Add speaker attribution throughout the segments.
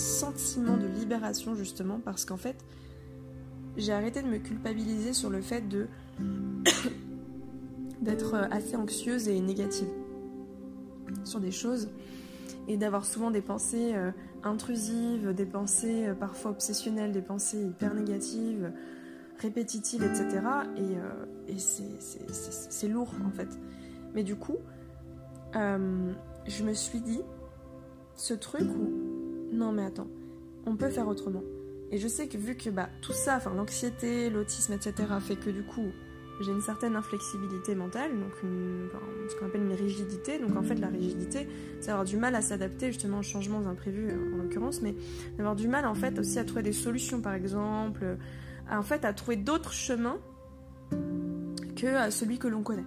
Speaker 1: sentiment de libération justement parce qu'en fait, j'ai arrêté de me culpabiliser sur le fait de d'être assez anxieuse et négative sur des choses et d'avoir souvent des pensées euh, intrusives, des pensées euh, parfois obsessionnelles, des pensées hyper négatives, répétitives, etc. Et, et c'est lourd en fait. Mais du coup, je me suis dit, ce truc où, non mais attends, on peut faire autrement. Et je sais que vu que bah, tout ça, enfin l'anxiété, l'autisme, etc., fait que du coup, j'ai une certaine inflexibilité mentale, donc ce qu'on appelle une rigidité. Donc en fait, la rigidité, c'est avoir du mal à s'adapter justement aux changements imprévus en l'occurrence, mais d'avoir du mal en fait aussi à trouver des solutions, par exemple, à, en fait à trouver d'autres chemins que à celui que l'on connaît.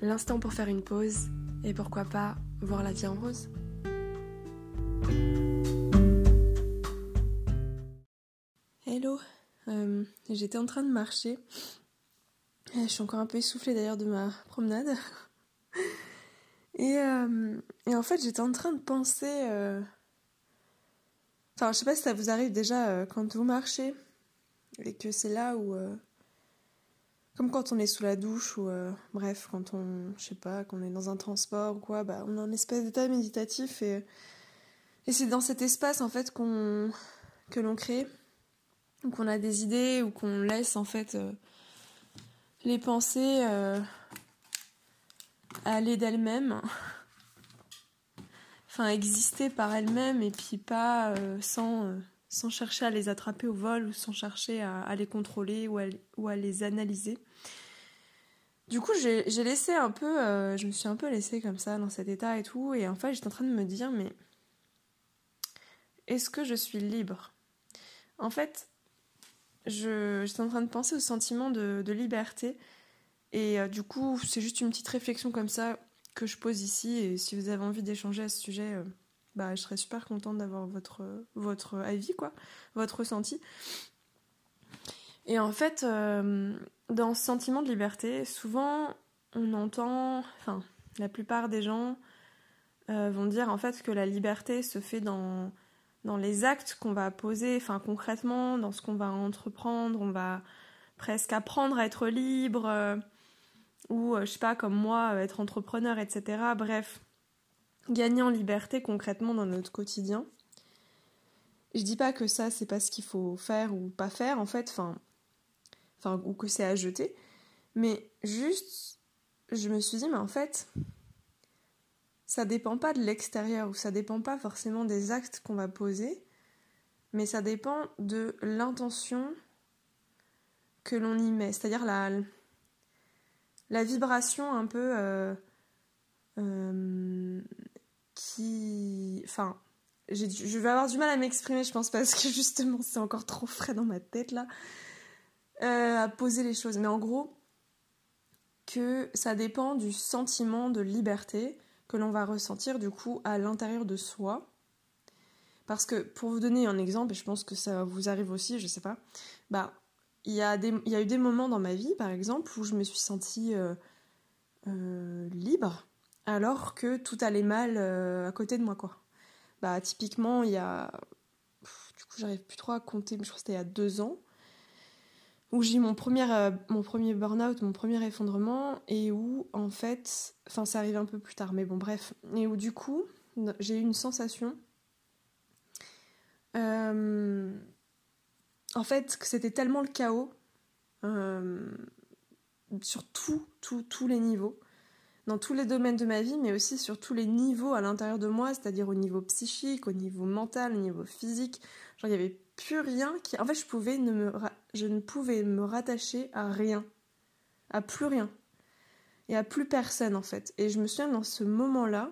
Speaker 1: l'instant pour faire une pause et pourquoi pas voir la vie en rose. Hello, euh, j'étais en train de marcher. Euh, je suis encore un peu essoufflée d'ailleurs de ma promenade. Et, euh, et en fait, j'étais en train de penser. Enfin, je sais pas si ça vous arrive déjà quand vous marchez et que c'est là où comme quand on est sous la douche ou euh, bref, quand on, je sais pas, est dans un transport ou quoi, bah, on a un espèce d'état méditatif et, et c'est dans cet espace en fait qu'on, que l'on crée, ou qu'on a des idées ou qu'on laisse en fait euh, les pensées euh, aller d'elles-mêmes, enfin exister par elles-mêmes et puis pas sans sans chercher à les attraper au vol ou sans chercher à, les contrôler ou à, les analyser. Du coup, j'ai laissé un peu, euh, je me suis un peu laissée comme ça dans cet état et tout, et en fait, j'étais en train de me dire, mais est-ce que je suis libre? En fait, j'étais en train de penser au sentiment de, liberté, et euh, du coup, c'est juste une petite réflexion comme ça que je pose ici, et si vous avez envie d'échanger à ce sujet, euh, bah, je serais super contente d'avoir votre, votre avis, quoi, votre ressenti. Et en fait, euh, dans ce sentiment de liberté, souvent on entend, enfin, la plupart des gens euh, vont dire en fait que la liberté se fait dans, dans les actes qu'on va poser, enfin concrètement, dans ce qu'on va entreprendre, on va presque apprendre à être libre, euh, ou je sais pas, comme moi, être entrepreneur, etc. Bref, gagner en liberté concrètement dans notre quotidien. Je dis pas que ça c'est pas ce qu'il faut faire ou pas faire en fait, ou que c'est à jeter, mais juste je me suis dit mais en fait ça dépend pas de l'extérieur ou ça dépend pas forcément des actes qu'on va poser, mais ça dépend de l'intention que l'on y met, c'est-à-dire la la vibration un peu euh, euh, qui. Enfin, je vais avoir du mal à m'exprimer, je pense, parce que justement, c'est encore trop frais dans ma tête là, euh, à poser les choses. Mais en gros, que ça dépend du sentiment de liberté que l'on va ressentir du coup à l'intérieur de soi. Parce que pour vous donner un exemple, et je pense que ça vous arrive aussi, je sais pas, bah il y, a eu des moments dans ma vie, par exemple, où je me suis sentie euh, euh, libre, alors que tout allait mal euh, à côté de moi quoi. Bah typiquement il y a du coup j'arrive plus trop à compter mais je crois que c'était il y a deux ans où j'ai eu mon premier euh, premier burn-out, mon premier effondrement et où en fait enfin ça arrive un peu plus tard mais bon bref et où du coup j'ai eu une sensation euh, en fait que c'était tellement le chaos sur tout, tous les niveaux dans tous les domaines de ma vie, mais aussi sur tous les niveaux à l'intérieur de moi, c'est-à-dire au niveau psychique, au niveau mental, au niveau physique. Genre, il n'y avait plus rien qui. En fait, je, pouvais ne je ne pouvais me rattacher à rien. À plus rien. Et à plus personne, en fait. Et je me souviens, dans ce moment-là,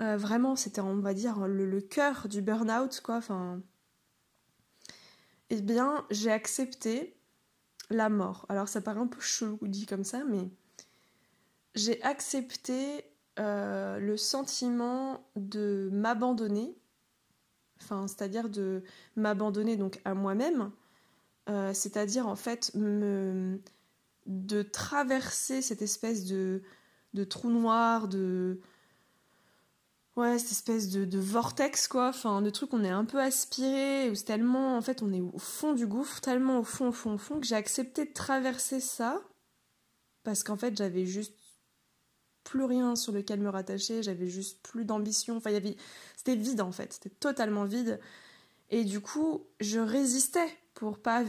Speaker 1: euh, vraiment, c'était, on va dire, le, le cœur du burn-out, quoi. Enfin. Eh bien, j'ai accepté la mort. Alors, ça paraît un peu chelou dit comme ça, mais j'ai accepté euh, le sentiment de m'abandonner, enfin, c'est-à-dire de m'abandonner donc à moi-même, euh, c'est-à-dire en fait de traverser cette espèce de, de trou noir, de ouais cette espèce de, vortex quoi, enfin de truc on est un peu aspiré, ou tellement en fait on est au fond du gouffre, tellement au fond au fond au fond que j'ai accepté de traverser ça parce qu'en fait j'avais juste plus rien sur lequel me rattacher, j'avais juste plus d'ambition. Enfin, avait... c'était vide en fait, c'était totalement vide. Et du coup, je résistais pour pas,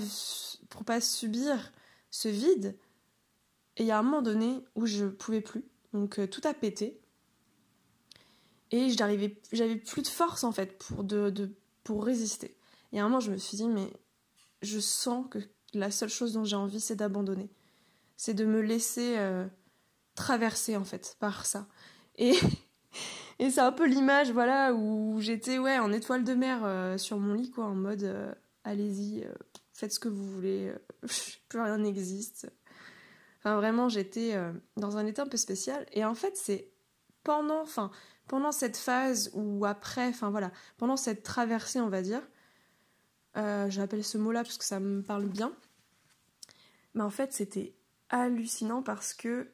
Speaker 1: pour pas subir ce vide. Et il y a un moment donné où je pouvais plus. Donc euh, tout a pété. Et j'avais plus de force en fait pour, de, de, pour résister. Et à un moment, je me suis dit, mais je sens que la seule chose dont j'ai envie, c'est d'abandonner. C'est de me laisser. Euh, traversée en fait par ça. Et, et c'est un peu l'image voilà où j'étais ouais en étoile de mer euh, sur mon lit quoi en mode euh, allez-y euh, faites ce que vous voulez plus rien n'existe. Enfin vraiment j'étais dans un état un peu spécial et en fait c'est pendant enfin pendant cette phase ou après enfin voilà pendant cette traversée on va dire j'appelle ce mot là parce que ça me parle bien mais en fait c'était hallucinant parce que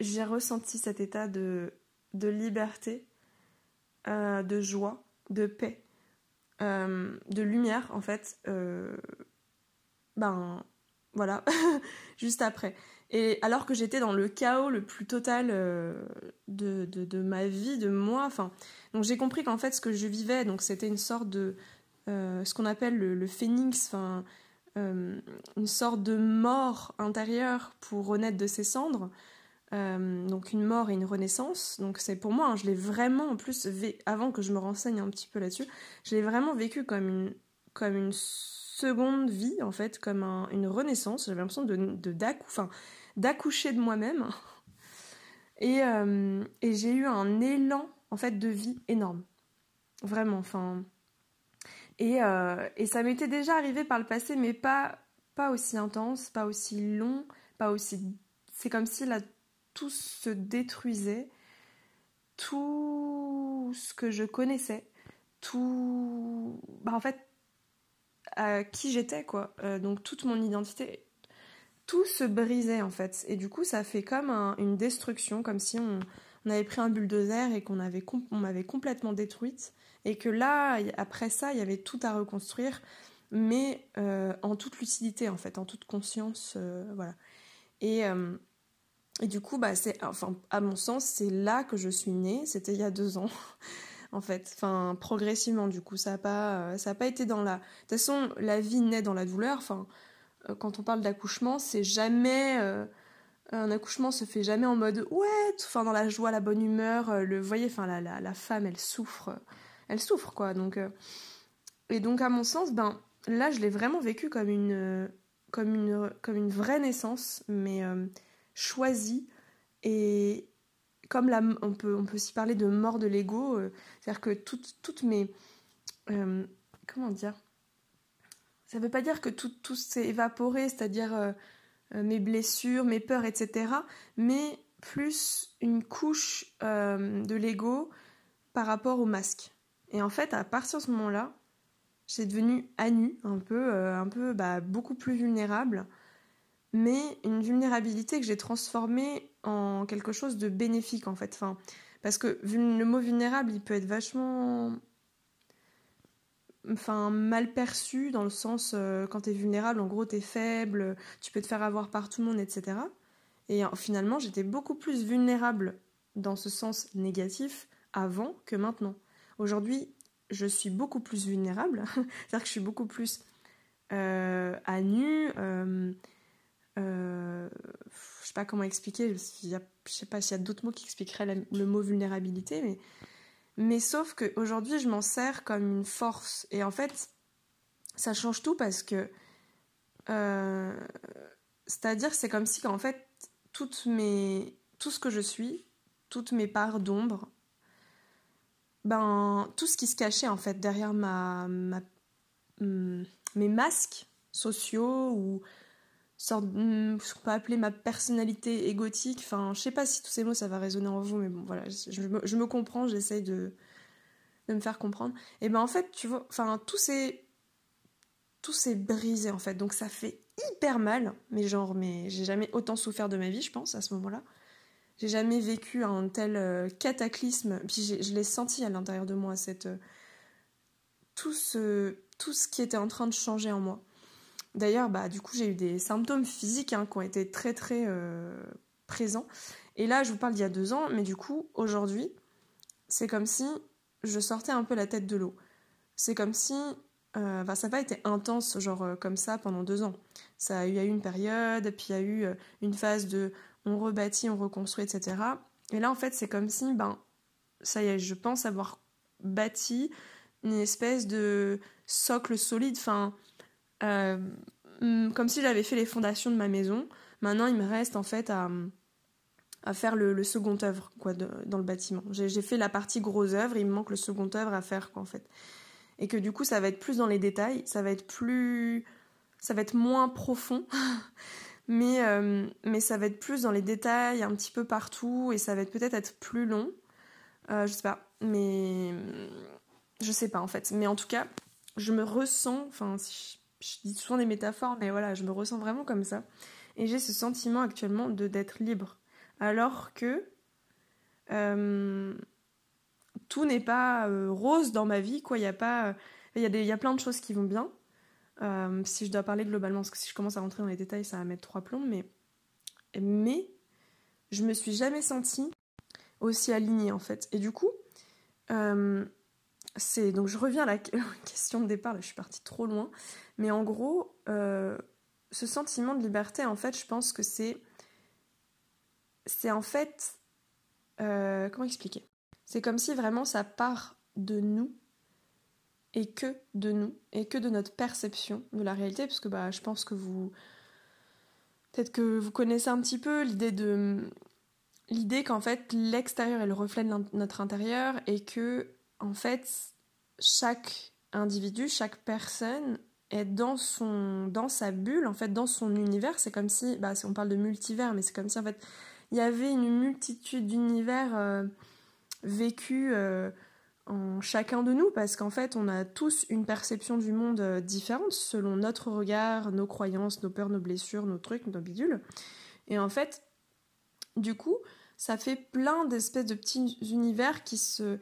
Speaker 1: j'ai ressenti cet état de, de liberté, euh, de joie, de paix, euh, de lumière en fait. Euh, ben voilà, juste après. Et alors que j'étais dans le chaos le plus total de, de, ma vie, de moi, enfin, donc j'ai compris qu'en fait ce que je vivais, donc c'était une sorte de, ce qu'on appelle le, phénix, une sorte de mort intérieure pour renaître de ses cendres. Euh, donc une mort et une renaissance. Donc c'est pour moi, hein, je l'ai vraiment en plus, avant que je me renseigne un petit peu là-dessus, je l'ai vraiment vécu comme une, comme une seconde vie en fait, comme une renaissance. J'avais l'impression de, d'accoucher de moi-même. Et, euh, et j'ai eu un élan en fait de vie énorme. Vraiment, enfin. Et, euh, et ça m'était déjà arrivé par le passé, mais pas, pas aussi intense, pas aussi long, pas aussi. C'est comme si la tout se détruisait, tout ce que je connaissais, tout. Bah, en fait, à qui j'étais, quoi. Euh, donc, toute mon identité, tout se brisait, en fait. Et du coup, ça fait comme une destruction, comme si on, avait pris un bulldozer et qu'on avait on m'avait complètement détruite. Et que là, après ça, il y avait tout à reconstruire, mais euh, en toute lucidité, en fait, en toute conscience, euh, voilà. Et, et du coup, bah, c'est, enfin, à mon sens, c'est là que je suis née. C'était il y a deux ans, en fait. Enfin, progressivement, du coup, ça n'a pas, euh, ça a pas été dans la. De toute façon, la vie naît dans la douleur. Enfin, euh, quand on parle d'accouchement, c'est jamais. Euh, un accouchement se fait jamais en mode ouais, enfin dans la joie, la bonne humeur. Le, vous voyez, enfin la, la, la, femme, elle souffre, elle souffre quoi. Donc et donc à mon sens, ben là, je l'ai vraiment vécu comme une, comme une, comme une vraie naissance, mais choisi et comme la, on peut on peut aussi parler de mort de l'ego, euh, c'est-à-dire que toutes toutes mes euh, comment dire ça veut pas dire que tout, tout s'est évaporé, c'est-à-dire euh, mes blessures, mes peurs, etc. Mais plus une couche de l'ego par rapport au masque. Et en fait, à partir de ce moment-là, j'ai devenu à nu, un peu, un peu bah, beaucoup plus vulnérable mais une vulnérabilité que j'ai transformée en quelque chose de bénéfique en fait. Parce que le mot vulnérable, il peut être vachement enfin mal perçu dans le sens euh, quand t'es vulnérable, en gros t'es faible, tu peux te faire avoir par tout le monde, etc. Et finalement, j'étais beaucoup plus vulnérable dans ce sens négatif avant que maintenant. Aujourd'hui, je suis beaucoup plus vulnérable, c'est-à-dire que je suis beaucoup plus euh, à nu. Euh, Euh, je sais pas comment expliquer, je sais pas s'il y a d'autres mots qui expliqueraient le mot vulnérabilité, mais, mais sauf qu'aujourd'hui, je m'en sers comme une force. Et en fait, ça change tout parce que. Euh, c'est-à-dire, c'est comme si, en fait, toutes mes, tout ce que je suis, toutes mes parts d'ombre, ben, tout ce qui se cachait, en fait, derrière ma, hmm, mes masques sociaux ou sorte, hmm, qu'on peut appeler ma personnalité égotique. Enfin, je sais pas si tous ces mots ça va résonner en vous, mais bon, voilà, je, me, comprends, j'essaye de, de me faire comprendre. Et ben en fait, tu vois, enfin, tout s'est, tout s'est brisé en fait, donc ça fait hyper mal, mais genre, mais j'ai jamais autant souffert de ma vie, je pense, à ce moment-là. J'ai jamais vécu un tel euh, cataclysme, puis je l'ai senti à l'intérieur de moi, cette, euh, tout, ce, tout ce qui était en train de changer en moi. D'ailleurs, bah, du coup, j'ai eu des symptômes physiques hein, qui ont été très très euh, présents. Et là, je vous parle d'il y a deux ans, mais du coup, aujourd'hui, c'est comme si je sortais un peu la tête de l'eau. C'est comme si bah, ça n'a pas été intense, genre euh, comme ça, pendant deux ans. Ça il y a eu une période, puis il y a eu une phase de on rebâtit, on reconstruit, etc. Et là, en fait, c'est comme si, ben, ça y est, je pense avoir bâti une espèce de socle solide, enfin, euh, mm, comme si j'avais fait les fondations de ma maison. Maintenant, il me reste en fait à, faire le, second œuvre quoi, dans le bâtiment. J'ai fait la partie gros œuvre, il me manque le second œuvre à faire quoi, en fait. Et que du coup, ça va être plus dans les détails, ça va être plus. ça va être moins profond. mais, euh, mais ça va être plus dans les détails, un petit peu partout, et ça va être peut-être être plus long. Euh, je sais pas, mais je sais pas en fait. Mais en tout cas, je me ressens, enfin, je, dis souvent des métaphores, mais voilà, je me ressens vraiment comme ça. Et j'ai ce sentiment actuellement d'être libre. Alors que euh, tout n'est pas euh, rose dans ma vie, quoi. Il y a pas. Il y, y a plein de choses qui vont bien. Euh, si je dois parler globalement, parce que si je commence à rentrer dans les détails, ça va mettre trois plombs, mais. Mais je me suis jamais sentie aussi alignée en fait. Et du coup, donc je reviens à la question de départ, là je suis partie trop loin, mais en gros, euh, ce sentiment de liberté, en fait, je pense que c'est c'est en fait euh, comment expliquer? C'est comme si vraiment ça part de nous et que de nous et que de notre perception de la réalité, parce que bah je pense que vous peut-être que vous connaissez un petit peu l'idée de l'idée qu'en fait l'extérieur est le reflet de notre intérieur et que en fait, chaque individu, chaque personne est dans sa bulle en fait dans son univers. C'est comme si bah on parle de multivers mais c'est comme si en fait il y avait une multitude d'univers euh, vécus euh, en chacun de nous parce qu'en fait on a tous une perception du monde euh, différente selon notre regard nos croyances nos peurs nos blessures nos trucs nos bidules. Et en fait du coup ça fait plein d'espèces de petits univers qui se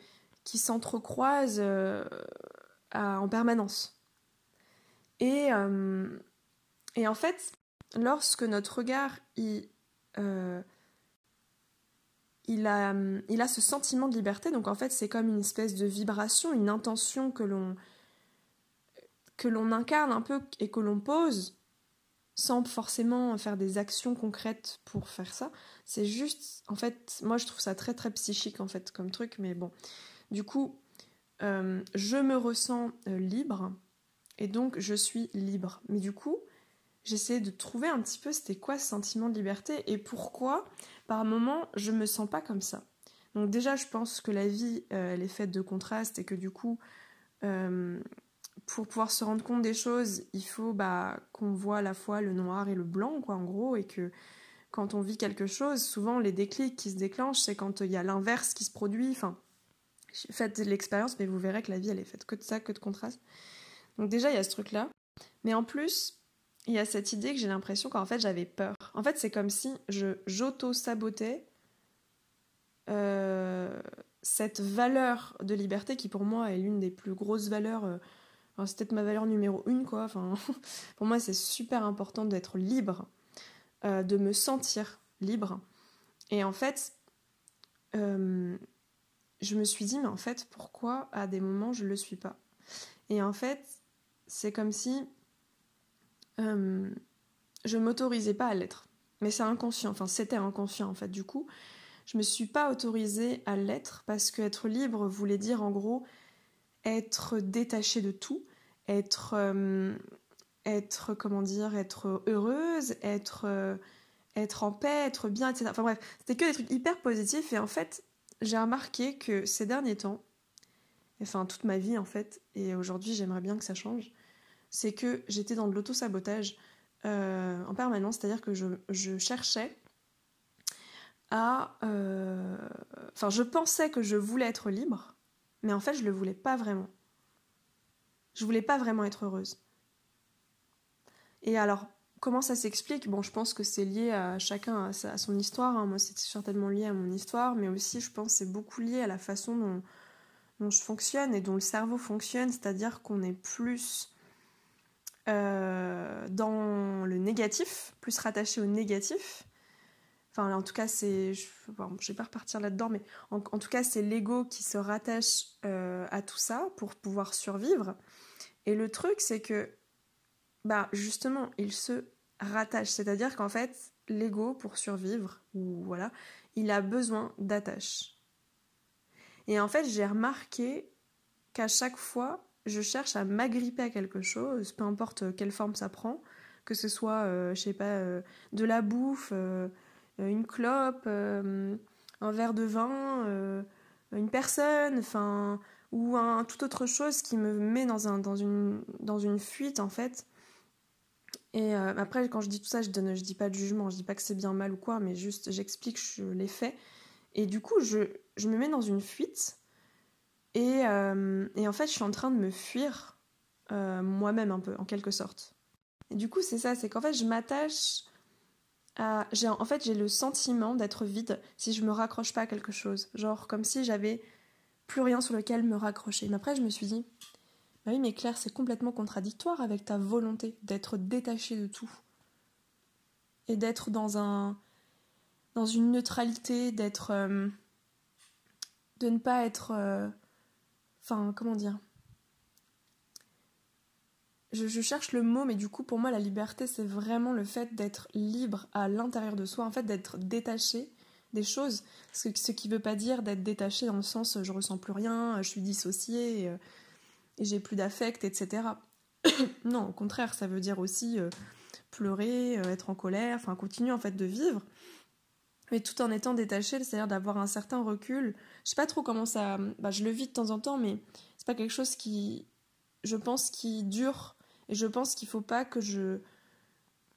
Speaker 1: qui s'entrecroisent euh, en permanence. Et, euh, et, en fait, lorsque notre regard il, euh, il, a, il a ce sentiment de liberté, donc en fait c'est comme une espèce de vibration, une intention que l'on que l'on incarne un peu et que l'on pose sans forcément faire des actions concrètes pour faire ça. C'est juste, en fait, moi je trouve ça très très psychique en fait comme truc, mais bon. Du coup, euh, je me ressens euh, libre et donc je suis libre. Mais du coup, j'essaie de trouver un petit peu c'était quoi ce sentiment de liberté et pourquoi par moment je me sens pas comme ça. Donc déjà, je pense que la vie, euh, elle est faite de contrastes et que du coup, pour pouvoir se rendre compte des choses, il faut bah, qu'on voit à la fois le noir et le blanc, quoi, en gros, et que quand on vit quelque chose, souvent les déclics qui se déclenchent, c'est quand il y a l'inverse qui se produit. Enfin, faites l'expérience, mais vous verrez que la vie, elle est faite que de ça, que de contraste. Donc déjà, il y a ce truc-là. Mais en plus, il y a cette idée que j'ai l'impression qu'en fait, j'avais peur. En fait, c'est comme si je j'auto-sabotais euh, cette valeur de liberté qui, pour moi, est l'une des plus grosses valeurs. Euh, c'est peut-être ma valeur numéro une, quoi. Enfin, pour moi, c'est super important d'être libre, euh, de me sentir libre. Et en fait, je me suis dit, mais en fait, pourquoi à des moments je ne le suis pas? Et en fait, c'est comme si euh, je m'autorisais pas à l'être. Mais c'est inconscient, enfin c'était inconscient en fait. Du coup, je me suis pas autorisée à l'être parce que être libre voulait dire en gros être détaché de tout, être, euh, être comment dire, être heureuse, être, euh, être en paix, être bien, etc. Enfin bref, c'était que des trucs hyper positifs et en fait, j'ai remarqué que ces derniers temps, enfin toute ma vie en fait, et aujourd'hui j'aimerais bien que ça change, c'est que j'étais dans de l'auto-sabotage euh, en permanence, c'est-à-dire que je, cherchais à... Enfin, je pensais que je voulais être libre, mais en fait, je le voulais pas vraiment. Je voulais pas vraiment être heureuse. Et alors, comment ça s'explique Bon, je pense que c'est lié à chacun à, son histoire. Hein. Moi, c'est certainement lié à mon histoire, mais aussi, je pense, c'est beaucoup lié à la façon dont, je fonctionne et dont le cerveau fonctionne, c'est-à-dire qu'on est plus euh, dans le négatif, plus rattaché au négatif, Enfin, en tout cas, c'est. Je ne vais pas repartir là-dedans, mais en, tout cas, c'est l'ego qui se rattache euh, à tout ça pour pouvoir survivre. Et le truc, c'est que, bah, justement, il se rattache. C'est-à-dire qu'en fait, l'ego, pour survivre, ou voilà, il a besoin d'attache. Et en fait, j'ai remarqué qu'à chaque fois, je cherche à m'agripper à quelque chose, peu importe quelle forme ça prend, que ce soit, euh, je sais pas, euh, de la bouffe euh, une clope, euh, un verre de vin, euh, une personne, enfin, ou un, toute autre chose qui me met dans une fuite en fait. Et après, quand je dis tout ça, je je dis pas de jugement, je dis pas que c'est bien mal ou quoi, mais juste j'explique les faits. Et du coup, je, je, me mets dans une fuite. Et, et, en fait, je suis en train de me fuir moi-même un peu, en quelque sorte. Et du coup, c'est ça, c'est qu'en fait, je m'attache en fait, j'ai le sentiment d'être vide si je me raccroche pas à quelque chose. Genre, comme si j'avais plus rien sur lequel me raccrocher. Mais après, je me suis dit, bah oui, mais Claire, c'est complètement contradictoire avec ta volonté d'être détachée de tout. Et d'être dans un. dans une neutralité, d'être. Euh, de ne pas être. Euh, enfin, comment dire? Je, cherche le mot, mais du coup, pour moi, la liberté, c'est vraiment le fait d'être libre à l'intérieur de soi, en fait, d'être détaché des choses. Ce, qui ne veut pas dire d'être détaché dans le sens je ressens plus rien, je suis dissociée et, j'ai plus d'affect, etc. non, au contraire, ça veut dire aussi euh, pleurer, euh, être en colère, enfin, continuer en fait de vivre, mais tout en étant détaché, c'est-à-dire d'avoir un certain recul. Je sais pas trop comment ça. Bah, je le vis de temps en temps, mais c'est pas quelque chose qui, je pense, qui dure et je pense qu'il faut pas que je,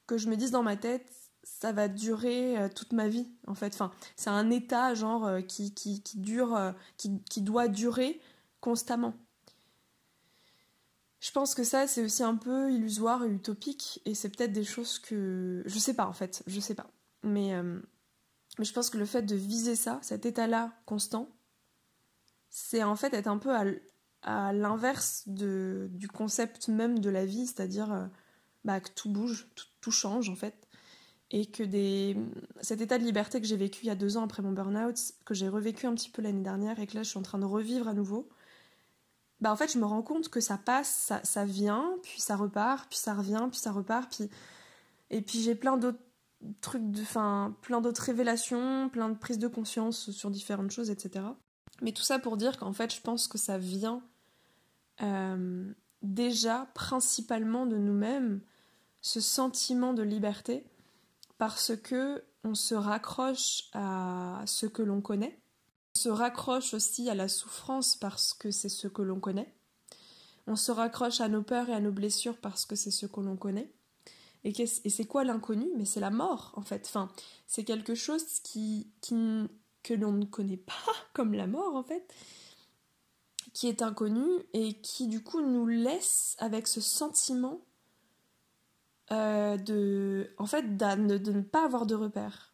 Speaker 1: que je me dise dans ma tête, ça va durer euh, toute ma vie, en fait. Enfin, c'est un état, genre, qui, qui, qui dure, qui, qui doit durer constamment. Je pense que ça, c'est aussi un peu illusoire et utopique, et c'est peut-être des choses que. Je sais pas, en fait, je sais pas. Mais, mais je pense que le fait de viser ça, cet état-là constant, c'est en fait être un peu à, l'inverse du concept même de la vie, c'est-à-dire euh, bah, que tout bouge, tout, change en fait, et que cet état de liberté que j'ai vécu il y a deux ans après mon burn-out, que j'ai revécu un petit peu l'année dernière et que là je suis en train de revivre à nouveau, bah en fait je me rends compte que ça passe, ça, vient, puis ça repart, puis ça revient, puis ça repart, puis... et puis j'ai plein d'autres trucs, de... plein d'autres révélations, plein de prises de conscience sur différentes choses, etc. Mais tout ça pour dire qu'en fait, je pense que ça vient euh, déjà principalement de nous-mêmes, ce sentiment de liberté, parce que on se raccroche à ce que l'on connaît, on se raccroche aussi à la souffrance parce que c'est ce que l'on connaît, on se raccroche à nos peurs et à nos blessures parce que c'est ce que l'on connaît. Et, c'est quoi l'inconnu? Mais c'est la mort, en fait. Enfin, c'est quelque chose que l'on ne connaît pas, comme la mort en fait, qui est inconnu et qui du coup nous laisse avec ce sentiment euh, de, en fait, de, ne pas avoir de repères,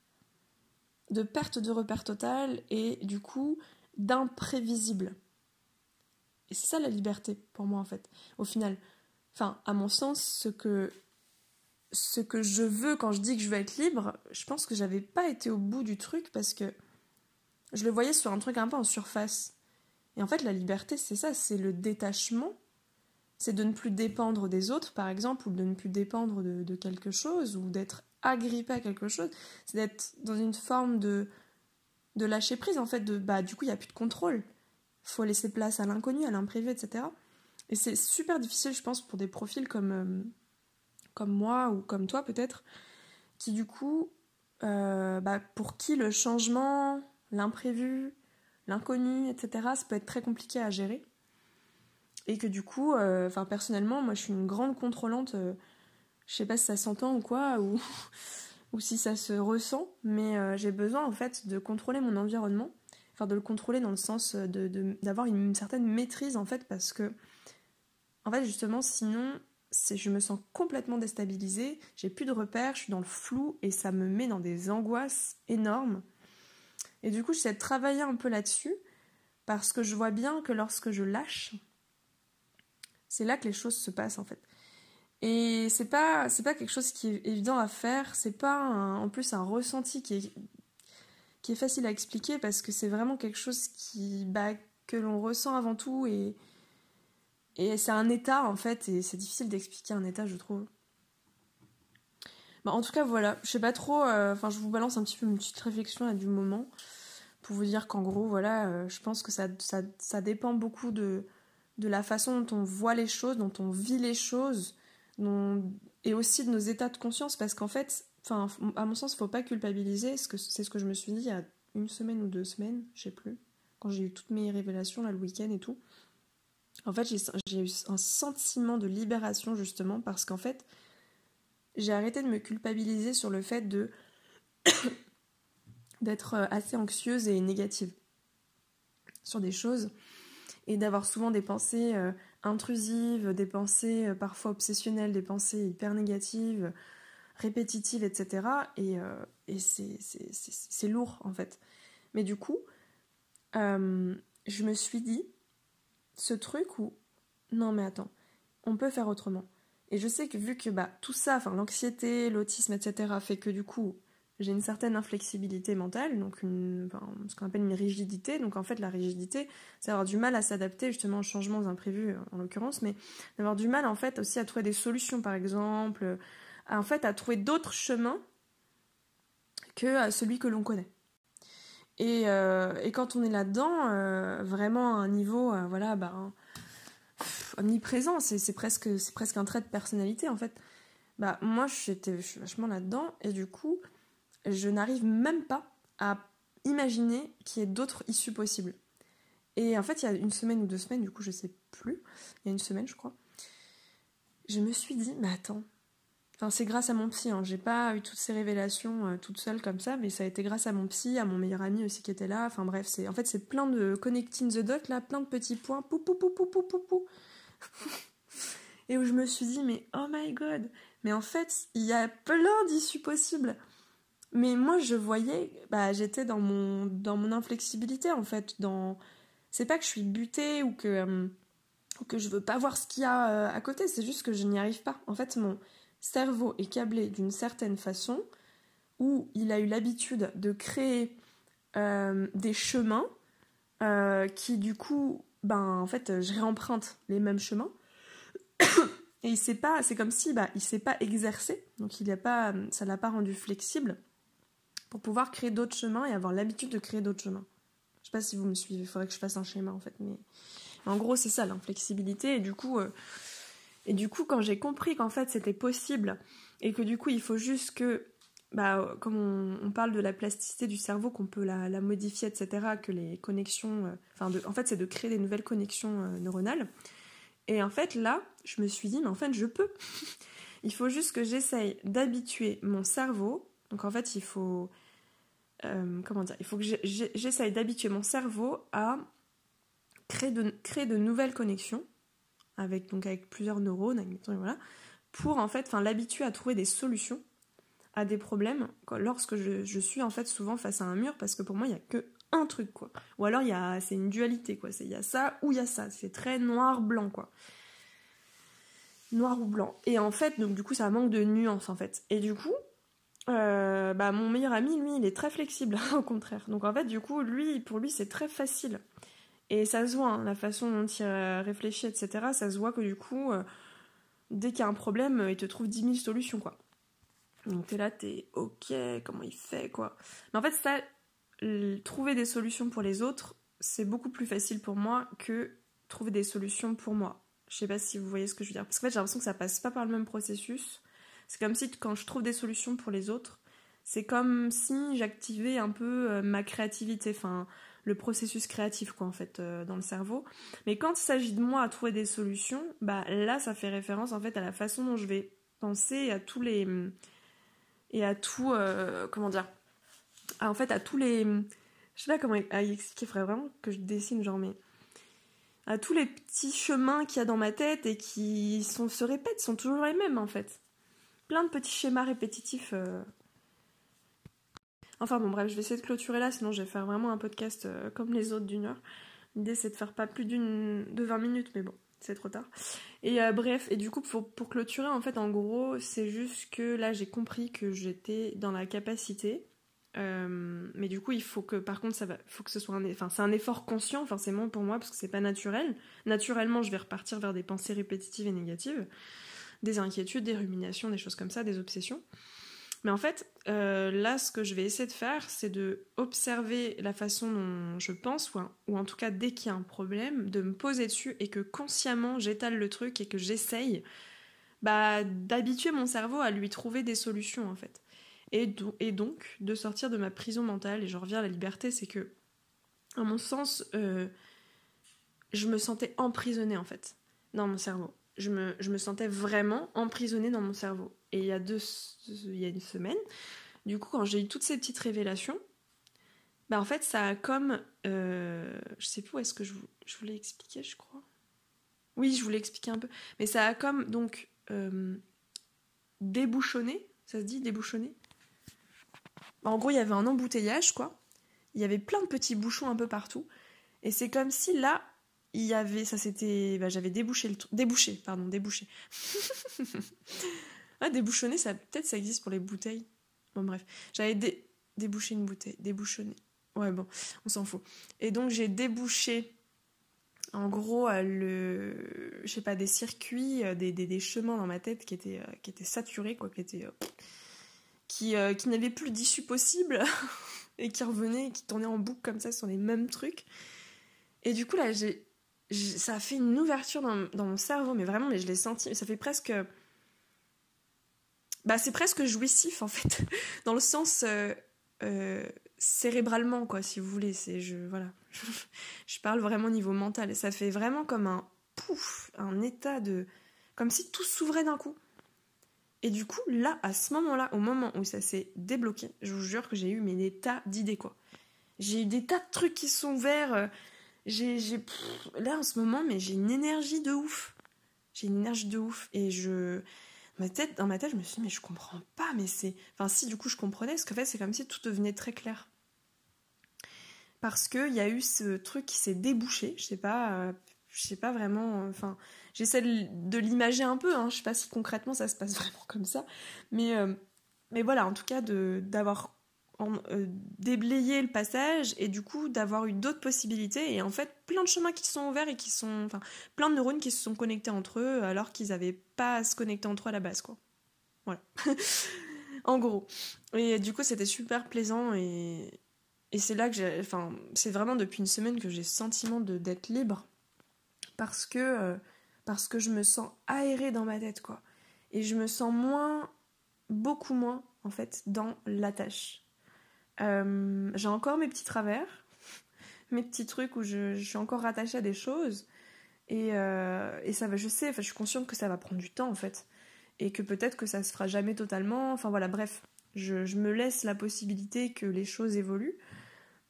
Speaker 1: de perte de repères totale et du coup d'imprévisible. Et c'est ça la liberté pour moi en fait, au final. Enfin, à mon sens, ce que ce que je veux quand je dis que je veux être libre, je pense que j'avais pas été au bout du truc parce que je le voyais sur un truc un peu en surface. Et en fait, la liberté, c'est ça, c'est le détachement. c'est de ne plus dépendre des autres, par exemple, ou de ne plus dépendre de, quelque chose, ou d'être agrippé à quelque chose. C'est d'être dans une forme de, lâcher prise, en fait, de bah du coup, il n'y a plus de contrôle. Faut laisser place à l'inconnu, à l'imprévu, etc. Et c'est super difficile, je pense, pour des profils comme, euh, comme moi ou comme toi, peut-être, qui du coup, euh, bah, pour qui le changement, l'imprévu, l'inconnu, etc., ça peut être très compliqué à gérer. Et que du coup, euh, enfin personnellement, moi je suis une grande contrôlante, je sais pas si ça s'entend ou quoi, ou, ou si ça se ressent, mais euh, j'ai besoin en fait de contrôler mon environnement, enfin de le contrôler dans le sens de, d'avoir une, certaine maîtrise en fait, parce que en fait justement sinon je me sens complètement déstabilisée, j'ai plus de repères, je suis dans le flou et ça me met dans des angoisses énormes. Et du coup, j'essaie de travailler un peu là-dessus parce que je vois bien que lorsque je lâche, c'est là que les choses se passent en fait. Et c'est pas c'est pas quelque chose qui est évident à faire, c'est pas en plus un ressenti qui est qui est facile à expliquer parce que c'est vraiment quelque chose qui bah, que l'on ressent avant tout et et c'est un état en fait et c'est difficile d'expliquer un état je trouve. Bah, en tout cas voilà, je sais pas trop euh, enfin je vous balance un petit peu une petite réflexion à du moment pour vous dire qu'en gros voilà, euh, je pense que ça, ça, ça dépend beaucoup de de la façon dont on voit les choses, dont on vit les choses, et aussi de nos états de conscience, parce qu'en fait, à mon sens, il faut pas culpabiliser, c'est ce que je me suis dit il y a une semaine ou deux semaines, je sais plus, quand j'ai eu toutes mes révélations là le week-end et tout. En fait, j'ai eu un sentiment de libération justement parce qu'en fait, j'ai arrêté de me culpabiliser sur le fait de d'être euh, assez anxieuse et négative sur des choses et d'avoir souvent des pensées euh, intrusives, des pensées euh, parfois obsessionnelles, des pensées hyper négatives, répétitives, etc. Et, euh, c'est lourd en fait. Mais du coup, je me suis dit, ce truc où, non mais attends, on peut faire autrement. Et je sais que vu que bah, tout ça, l'anxiété, l'autisme, etc., fait que du coup, j'ai une certaine inflexibilité mentale, donc ce qu'on appelle une rigidité. Donc en fait, la rigidité, c'est avoir du mal à s'adapter justement aux changements imprévus en l'occurrence, mais d'avoir du mal en fait aussi à trouver des solutions, par exemple, à, en fait à trouver d'autres chemins que à celui que l'on connaît. Et, euh, et, quand on est là-dedans, euh, vraiment à un niveau, euh, voilà, bah, omniprésent, c'est presque, presque un trait de personnalité en fait. Bah moi, je suis vachement là-dedans et du coup je n'arrive même pas à imaginer qu'il y ait d'autres issues possibles. Et en fait, il y a une semaine ou deux semaines, du coup, je sais plus, il y a une semaine, je crois, je me suis dit, mais attends, enfin, c'est grâce à mon psy, hein. j'ai pas eu toutes ces révélations euh, toute seule comme ça, mais ça a été grâce à mon psy, à mon meilleur ami aussi qui était là, enfin bref, c'est en fait, c'est plein de connecting the dots, là, plein de petits points, pou pou pou pou pou pou pou. Et où je me suis dit, mais oh my god, mais en fait, il y a plein d'issues possibles. Mais moi, je voyais, bah, j'étais dans mon, dans mon inflexibilité, en fait. Dans... C'est pas que je suis butée ou que, euh, que je veux pas voir ce qu'il y a euh, à côté, c'est juste que je n'y arrive pas. En fait, mon cerveau est câblé d'une certaine façon où il a eu l'habitude de créer euh, des chemins qui, du coup, ben, en fait, je réemprunte les mêmes chemins. Et il sait pas, c'est comme si bah, il s'est pas exercé, donc il a pas, ça l'a pas rendu flexible pour pouvoir créer d'autres chemins et avoir l'habitude de créer d'autres chemins. Je sais pas si vous me suivez, il faudrait que je fasse un schéma en fait, mais en gros c'est ça l'inflexibilité et du coup euh, et du coup quand j'ai compris qu'en fait c'était possible et que du coup il faut juste que bah, comme on, parle de la plasticité du cerveau, qu'on peut la, modifier, etc., que les connexions, euh, enfin, en fait, c'est de créer des nouvelles connexions euh, neuronales. Et en fait, là, je me suis dit, mais en fait, je peux. il faut juste que j'essaye d'habituer mon cerveau. Donc, en fait, il faut euh, comment dire, il faut que j'essaye d'habituer mon cerveau à créer de, nouvelles connexions avec, plusieurs neurones, voilà, pour en fait l'habituer à trouver des solutions à des problèmes lorsque je, suis en fait souvent face à un mur parce que pour moi il n'y a que un truc quoi. Ou alors il y a c'est une dualité quoi, il y a ça ou il y a ça, c'est très noir blanc quoi. Noir ou blanc. Et en fait donc du coup ça manque de nuances en fait. Et du coup euh, bah, mon meilleur ami, lui, il est très flexible, au contraire. Donc en fait, du coup, lui, pour lui, c'est très facile. Et ça se voit, hein, la façon dont il réfléchit, etc. Ça se voit que du coup, euh, dès qu'il y a un problème, il te trouve 10 000 solutions, quoi. Donc t'es là, t'es ok, comment il fait, quoi. Mais en fait, ça, trouver des solutions pour les autres, c'est beaucoup plus facile pour moi que trouver des solutions pour moi. Je sais pas si vous voyez ce que je veux dire. Parce qu'en fait, j'ai l'impression que ça passe pas par le même processus. C'est comme si quand je trouve des solutions pour les autres, c'est comme si j'activais un peu euh, ma créativité, enfin le processus créatif quoi en fait euh, dans le cerveau. Mais quand il s'agit de moi à trouver des solutions, bah là ça fait référence en fait à la façon dont je vais penser et à tous les et à tout euh, comment dire en fait à tous les je sais pas comment expliquer, il faudrait vraiment que je dessine genre mais à tous les petits chemins qu'il y a dans ma tête et qui se répètent, sont toujours les mêmes en fait. Plein de petits schémas répétitifs. Euh. Enfin bon bref, je vais essayer de clôturer là, sinon je vais faire vraiment un podcast euh, comme les autres d'une heure. L'idée c'est de faire pas plus d'une de 20 minutes, mais bon, c'est trop tard. Et euh, bref, et du coup pour, clôturer en fait en gros, c'est juste que là j'ai compris que j'étais dans la capacité mais du coup, il faut que, par contre, ça va, que ce un, enfin, c'est un effort conscient forcément pour moi parce que c'est pas naturel. Naturellement, je vais repartir vers des pensées répétitives et négatives, des inquiétudes, des ruminations, des choses comme ça, des obsessions. Mais en fait, euh, là, ce que je vais essayer de faire, c'est de observer la façon dont je pense, ou, en tout cas dès qu'il y a un problème, de me poser dessus et que consciemment j'étale le truc et que j'essaye bah, d'habituer mon cerveau à lui trouver des solutions en fait et, donc de sortir de ma prison mentale. Et je reviens à la liberté, c'est que, à mon sens, euh, je me sentais emprisonnée en fait dans mon cerveau. Je me, sentais vraiment emprisonnée dans mon cerveau. Et il y a deux, il y a une semaine, du coup, quand j'ai eu toutes ces petites révélations, bah en fait, ça a comme, euh, je sais plus où est-ce que je, voulais expliquer, je crois. Oui, je voulais expliquer un peu, mais ça a comme donc euh, débouchonné, ça se dit débouchonné? En gros, il y avait un embouteillage, quoi. Il y avait plein de petits bouchons un peu partout. Et c'est comme si là, il y avait. Ça c'était. Bah, j'avais débouché le. Débouché, pardon, débouché. ah, ça peut-être ça existe pour les bouteilles. Bon, bref. J'avais débouché une bouteille. Débouchonner. Ouais, bon, on s'en fout. Et donc, j'ai débouché. En gros, le, je sais pas, des circuits, euh, des, des, chemins dans ma tête qui étaient, euh, qui étaient saturés, quoi, qui étaient qui, euh, qui n'avait plus d'issue possible et qui revenait et qui tournait en boucle comme ça sur les mêmes trucs. Et du coup, là, j'ai, ça a fait une ouverture dans, mon cerveau, mais vraiment, mais je l'ai senti. Ça fait presque. Bah, c'est presque jouissif, en fait, dans le sens euh, euh, cérébralement, quoi, si vous voulez. C'est, je, voilà. je parle vraiment au niveau mental. Ça fait vraiment comme un pouf, un état de. Comme si tout s'ouvrait d'un coup. Et du coup, là, à ce moment-là, au moment où ça s'est débloqué, je vous jure que j'ai eu des tas d'idées, quoi. J'ai eu des tas de trucs qui sont ouverts. Euh, là, en ce moment, mais j'ai une énergie de ouf. J'ai une énergie de ouf. Et je. Ma tête, dans ma tête, je me suis dit, mais je comprends pas, mais c'est. Enfin, si, du coup, je comprenais, parce qu'en fait, c'est comme si tout devenait très clair. Parce qu'il y a eu ce truc qui s'est débouché, je sais pas, euh, sais pas vraiment. Enfin, j'essaie de, l'imager un peu. Hein, je sais pas si concrètement ça se passe vraiment comme ça, mais euh, mais voilà, en tout cas d'avoir euh, déblayé le passage et du coup d'avoir eu d'autres possibilités et en fait plein de chemins qui se sont ouverts et qui sont enfin plein de neurones qui se sont connectés entre eux alors qu'ils n'avaient pas à se connecter entre eux à la base quoi voilà en gros et du coup c'était super plaisant et et c'est là que j'ai enfin c'est vraiment depuis une semaine que j'ai sentiment de d'être libre parce que, euh, parce que je me sens aérée dans ma tête, quoi. Et je me sens moins, beaucoup moins, en fait, dans la tâche. Euh, j'ai encore mes petits travers, mes petits trucs où je, suis encore rattachée à des choses. Et, euh, et ça va, je sais, enfin, je suis consciente que ça va prendre du temps, en fait. Et que peut-être que ça se fera jamais totalement. Enfin voilà, bref, je, me laisse la possibilité que les choses évoluent.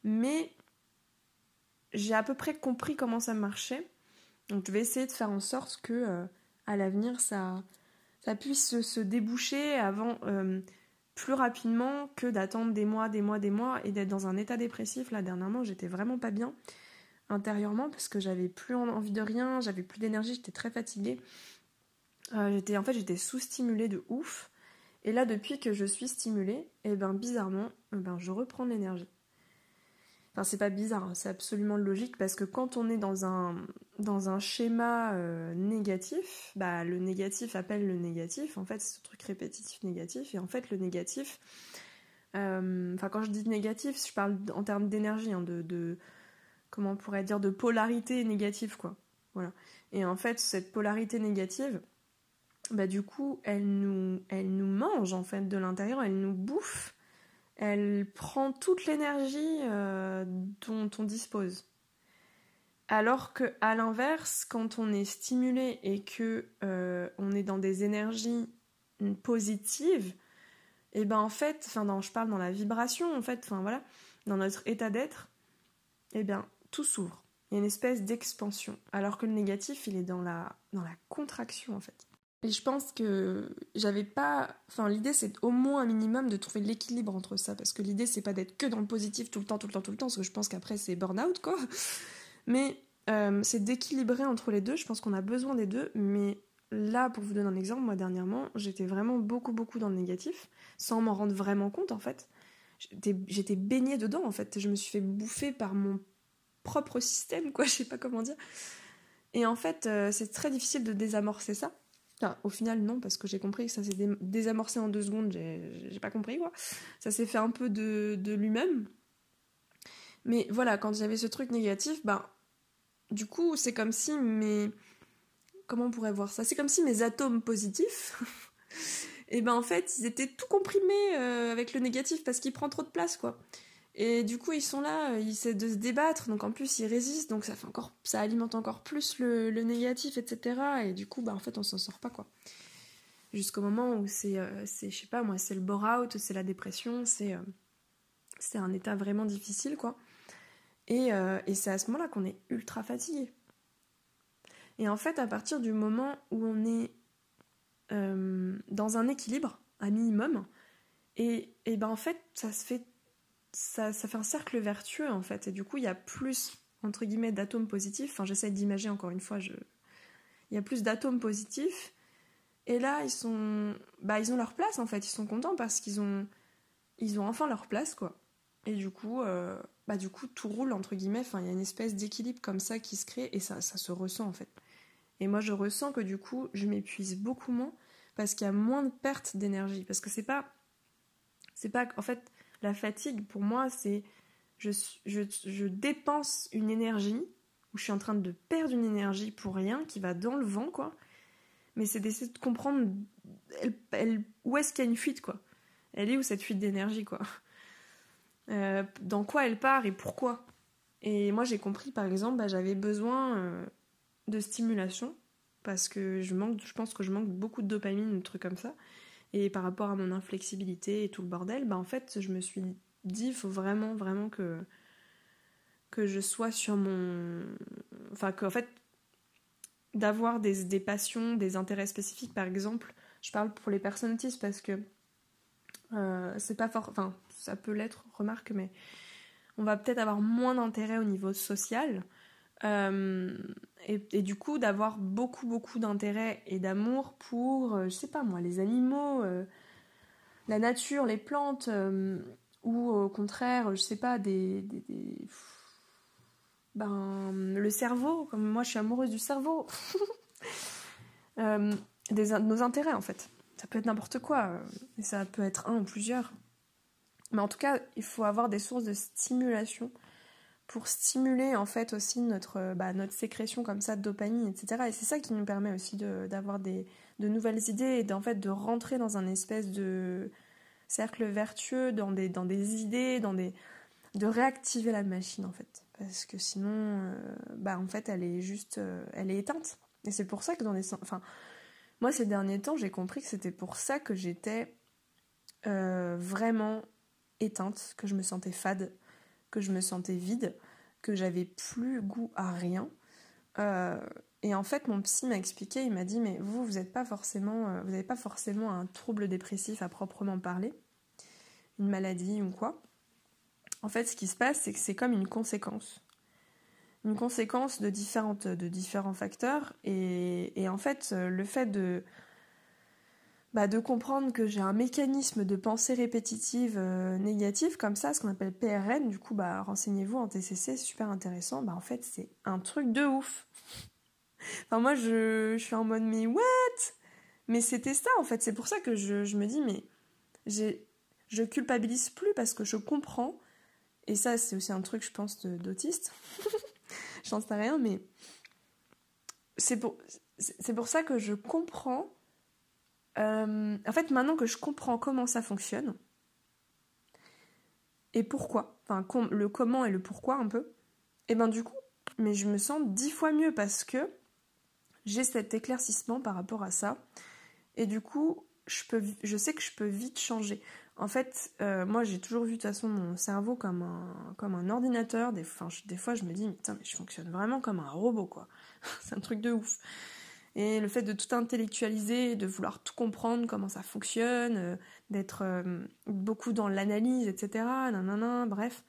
Speaker 1: Mais j'ai à peu près compris comment ça marchait. Donc je vais essayer de faire en sorte que euh, à l'avenir ça, ça puisse se, déboucher avant plus rapidement que d'attendre des mois, des mois, des mois et d'être dans un état dépressif. Là dernièrement j'étais vraiment pas bien intérieurement parce que j'avais plus envie de rien, j'avais plus d'énergie, j'étais très fatiguée. Euh, j'étais en fait j'étais sous-stimulée de ouf. Et là depuis que je suis stimulée, eh ben bizarrement, eh ben je reprends l'énergie. Enfin, c'est pas bizarre, hein, c'est absolument logique parce que quand on est dans un, dans un schéma euh, négatif, bah, le négatif appelle le négatif. En fait, c'est ce truc répétitif négatif. Et en fait, le négatif, euh, enfin, quand je dis négatif, je parle en termes d'énergie, hein, de, de, comment on pourrait dire, de polarité négative, quoi. Voilà. Et en fait, cette polarité négative, bah, du coup, elle nous, elle nous mange, en fait, de l'intérieur, elle nous bouffe elle prend toute l'énergie euh, dont on dispose. Alors que à l'inverse, quand on est stimulé et que euh, on est dans des énergies positives, et eh ben en fait, je parle dans la vibration en fait, voilà, dans notre état d'être, et eh bien tout s'ouvre. Il y a une espèce d'expansion. Alors que le négatif, il est dans la dans la contraction en fait. Et je pense que j'avais pas. Enfin, l'idée, c'est au moins un minimum de trouver l'équilibre entre ça. Parce que l'idée, c'est pas d'être que dans le positif tout le temps, tout le temps, tout le temps. Parce que je pense qu'après, c'est burn-out, quoi. Mais euh, c'est d'équilibrer entre les deux. Je pense qu'on a besoin des deux. Mais là, pour vous donner un exemple, moi, dernièrement, j'étais vraiment beaucoup, beaucoup dans le négatif. Sans m'en rendre vraiment compte, en fait. J'étais baignée dedans, en fait. Je me suis fait bouffer par mon propre système, quoi. Je sais pas comment dire. Et en fait, euh, c'est très difficile de désamorcer ça au final, non, parce que j'ai compris que ça s'est désamorcé en deux secondes, j'ai pas compris quoi. Ça s'est fait un peu de, lui-même. Mais voilà, quand j'avais ce truc négatif, ben, du coup, c'est comme si mes. Comment on pourrait voir ça? C'est comme si mes atomes positifs, et ben en fait, ils étaient tout comprimés euh, avec le négatif parce qu'il prend trop de place quoi. Et du coup, ils sont là, euh, ils essaient de se débattre, donc en plus, ils résistent, donc ça fait encore, ça alimente encore plus le, négatif, etc. Et du coup, bah, en fait, on s'en sort pas, quoi. Jusqu'au moment où c'est, euh, je sais pas, moi, c'est le bore-out, c'est la dépression, c'est, euh, c'est un état vraiment difficile, quoi. Et, et c'est à ce moment-là qu'on est ultra fatigué. Et en fait, à partir du moment où on est dans un équilibre, un minimum, et, et ben en fait, ça se fait ça, fait un cercle vertueux en fait. Et du coup, il y a plus, entre guillemets, d'atomes positifs. Enfin, j'essaie d'imaginer encore une fois, il y a plus d'atomes positifs. Et là, ils sont. Bah, ils ont leur place en fait. Ils sont contents parce qu'ils ont. Ils ont enfin leur place, quoi. Et du coup, euh, bah, du coup, tout roule, entre guillemets. Enfin, il y a une espèce d'équilibre comme ça qui se crée et ça, ça se ressent en fait. Et moi, je ressens que du coup, je m'épuise beaucoup moins parce qu'il y a moins de perte d'énergie. Parce que c'est pas. C'est pas. En fait, la fatigue, pour moi, c'est je, dépense une énergie, où je suis en train de perdre une énergie pour rien, qui va dans le vent, quoi. Mais c'est d'essayer de comprendre où est-ce qu'il y a une fuite, quoi. Elle est où cette fuite d'énergie, quoi? Euh, dans quoi elle part et pourquoi? Et moi, j'ai compris, par exemple, bah, j'avais besoin euh, de stimulation, parce que je, manque, je pense que je manque beaucoup de dopamine, de trucs comme ça. Et par rapport à mon inflexibilité et tout le bordel, bah en fait, je me suis dit, il faut vraiment, vraiment que, que je sois sur mon. Enfin, qu'en fait, d'avoir des, des, passions, des intérêts spécifiques, par exemple, je parle pour les personnes autistes parce que euh, c'est pas fort. Enfin, ça peut l'être, remarque, mais on va peut-être avoir moins d'intérêt au niveau social. Euh, et, du coup, d'avoir beaucoup, beaucoup d'intérêt et d'amour pour, euh, je sais pas moi, les animaux, euh, la nature, les plantes, ou au contraire, je sais pas, des, Ben, le cerveau, comme moi je suis amoureuse du cerveau. des, nos intérêts en fait. Ça peut être n'importe quoi, et ça peut être un ou plusieurs. Mais en tout cas, il faut avoir des sources de stimulation pour stimuler en fait aussi notre, euh, bah, notre sécrétion comme ça de dopamine, etc. Et c'est ça qui nous permet aussi d'avoir de, nouvelles idées et fait de rentrer dans un espèce de cercle vertueux, dans des, dans des idées, dans des, de réactiver la machine en fait. Parce que sinon, euh, bah en fait, elle est juste, euh, elle est éteinte. Et c'est pour ça que dans les, enfin, moi ces derniers temps, j'ai compris que c'était pour ça que j'étais vraiment éteinte, que je me sentais fade que je me sentais vide, que j'avais plus goût à rien. Euh, et en fait, mon psy m'a expliqué, il m'a dit, mais vous, vous n'êtes pas forcément, euh, vous n'avez pas forcément un trouble dépressif à proprement parler, une maladie ou quoi. En fait, ce qui se passe, c'est que c'est comme une conséquence. Une conséquence de, différentes, de différents facteurs. Et, en fait, le fait de, bah, de comprendre que j'ai un mécanisme de pensée répétitive euh, négative comme ça, ce qu'on appelle PRN. Du coup, bah, renseignez-vous en TCC, c'est super intéressant. Bah, en fait, c'est un truc de ouf. enfin, moi, je, je, suis en mode, mais what? Mais c'était ça, en fait. C'est pour ça que je, je me dis, mais je culpabilise plus parce que je comprends. Et ça, c'est aussi un truc, je pense, d'autiste. Je n'en sais rien, mais c'est pour, c'est pour ça que je comprends euh, en fait, maintenant que je comprends comment ça fonctionne, et pourquoi, enfin le comment et le pourquoi un peu, et ben du coup, mais je me sens dix fois mieux parce que j'ai cet éclaircissement par rapport à ça, et du coup, je, je sais que je peux vite changer. En fait, euh, moi j'ai toujours vu de toute façon mon cerveau comme un, comme un ordinateur. Des, des fois je me dis, mais, putain, mais je fonctionne vraiment comme un robot quoi. C'est un truc de ouf. Et le fait de tout intellectualiser, de vouloir tout comprendre, comment ça fonctionne, euh, d'être euh, beaucoup dans l'analyse, etc. Nanana, bref.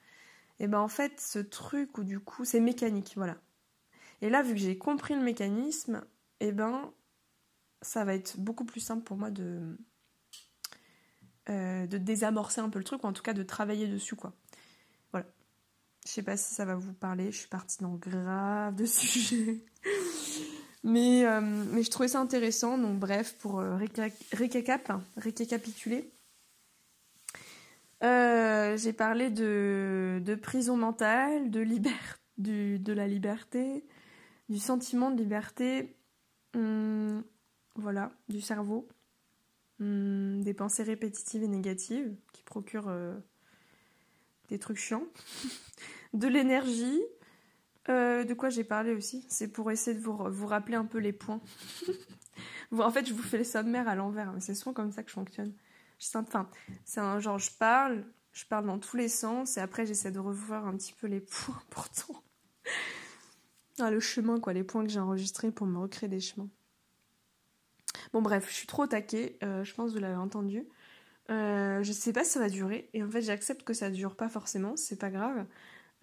Speaker 1: Et ben en fait, ce truc où du coup, c'est mécanique, voilà. Et là, vu que j'ai compris le mécanisme, et ben ça va être beaucoup plus simple pour moi de, euh, désamorcer un peu le truc, ou en tout cas de travailler dessus, quoi. Voilà. Je sais pas si ça va vous parler, je suis partie dans grave de sujets. Mais, euh, mais je trouvais ça intéressant. Donc, bref, pour euh, récap, récapituler, euh, j'ai parlé de, de, prison mentale, de, de la liberté, du sentiment de liberté, hum, voilà, du cerveau, hum, des pensées répétitives et négatives qui procurent des trucs chiants, de l'énergie, euh, de quoi j'ai parlé aussi C'est pour essayer de vous, vous, rappeler un peu les points. en fait, je vous fais les sommaires à l'envers, mais c'est souvent comme ça que je fonctionne. Enfin, c'est un genre, je parle, je parle dans tous les sens, et après j'essaie de revoir un petit peu les points importants. ah, le chemin, quoi, les points que j'ai enregistrés pour me recréer des chemins. Bon, bref, je suis trop taquée, euh, je pense que vous l'avez entendu. Euh, je sais pas si ça va durer, et en fait, j'accepte que ça dure pas forcément, c'est pas grave.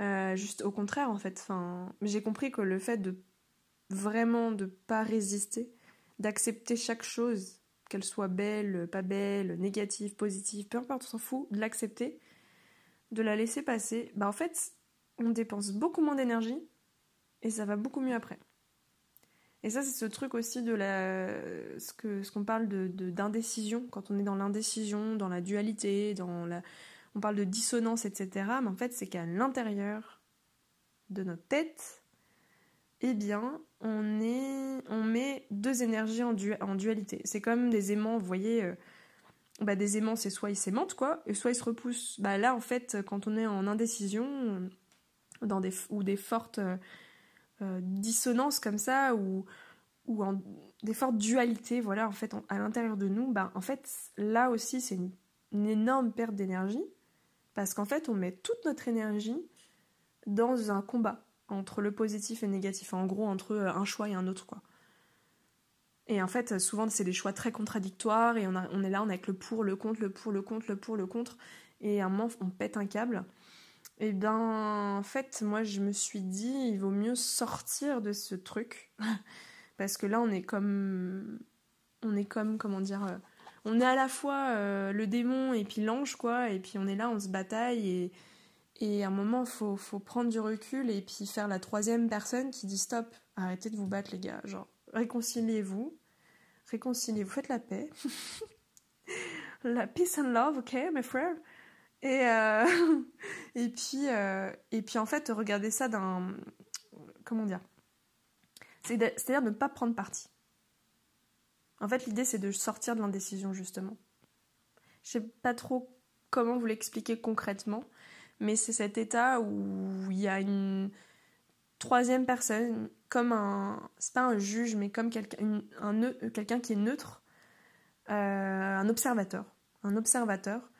Speaker 1: Euh, juste au contraire, en fait. Enfin, j'ai compris que le fait de vraiment de pas résister, d'accepter chaque chose, qu'elle soit belle, pas belle, négative, positive, peu importe, on s'en fout, de l'accepter, de la laisser passer, bah en fait, on dépense beaucoup moins d'énergie et ça va beaucoup mieux après. Et ça, c'est ce truc aussi de la, ce que, ce qu'on parle d'indécision, quand on est dans l'indécision, dans la dualité, dans la, on parle de dissonance, etc. Mais en fait, c'est qu'à l'intérieur de notre tête, eh bien, on, met deux énergies en, dualité. C'est comme des aimants, vous voyez, euh, bah, des aimants, c'est soit ils s'aimantent, quoi, et soit ils se repoussent. Bah, là, en fait, quand on est en indécision, dans des, ou des fortes euh, euh, dissonances comme ça, ou, ou en, des fortes dualités, voilà, en fait, à l'intérieur de nous, bah, en fait, là aussi, c'est une énorme perte d'énergie parce qu'en fait, on met toute notre énergie dans un combat entre le positif et le négatif. En gros, entre euh, un choix et un autre, quoi. Et en fait, souvent, c'est des choix très contradictoires et on, est là, on est avec le pour, le contre, le pour, le contre, le pour, le contre. Et à un moment, on pète un câble. Et bien, en fait, moi, je me suis dit, il vaut mieux sortir de ce truc. Parce que là, on est comme. On est comme, comment dire. On est à la fois euh, le démon et puis l'ange, quoi, et puis on est là, on se bataille, et, et à un moment, faut, faut prendre du recul et puis faire la troisième personne qui dit stop, arrêtez de vous battre, les gars, genre, réconciliez-vous, réconciliez-vous, faites la paix. la peace and love, ok, mes frères et, euh, et, puis, euh, et puis en fait, regardez ça d'un... Comment dire C'est-à-dire ne pas prendre parti. En fait, l'idée, c'est de sortir de l'indécision, justement. Je sais pas trop comment vous l'expliquer concrètement, mais c'est cet état où il y a une troisième personne, comme un. C'est pas un juge, mais comme quelqu'un un, quelqu'un qui est neutre, euh, un observateur. Un observateur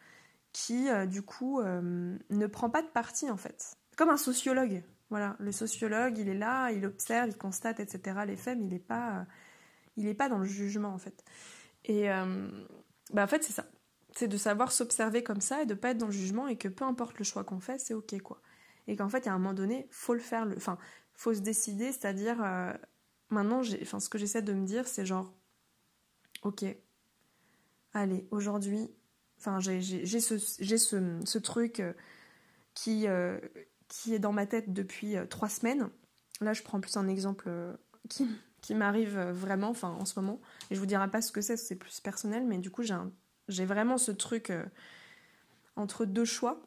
Speaker 1: qui, euh, du coup, euh, ne prend pas de parti, en fait. Comme un sociologue. Voilà, le sociologue, il est là, il observe, il constate, etc., les faits, mais il n'est pas il n'est pas dans le jugement en fait. Et euh, bah, en fait c'est ça, c'est de savoir s'observer comme ça et de pas être dans le jugement et que peu importe le choix qu'on fait, c'est ok quoi. Et qu'en fait à un moment donné, faut le faire, le... enfin faut se décider, c'est-à-dire euh, maintenant, enfin ce que j'essaie de me dire c'est genre ok, allez, aujourd'hui, enfin, j'ai ce, truc euh, qui, qui est dans ma tête depuis trois semaines. Là, je prends plus un exemple qui, qui m'arrive vraiment, enfin, en ce moment. Et je vous dirai pas ce que c'est, c'est plus personnel, mais du coup, j'ai vraiment ce truc entre deux choix.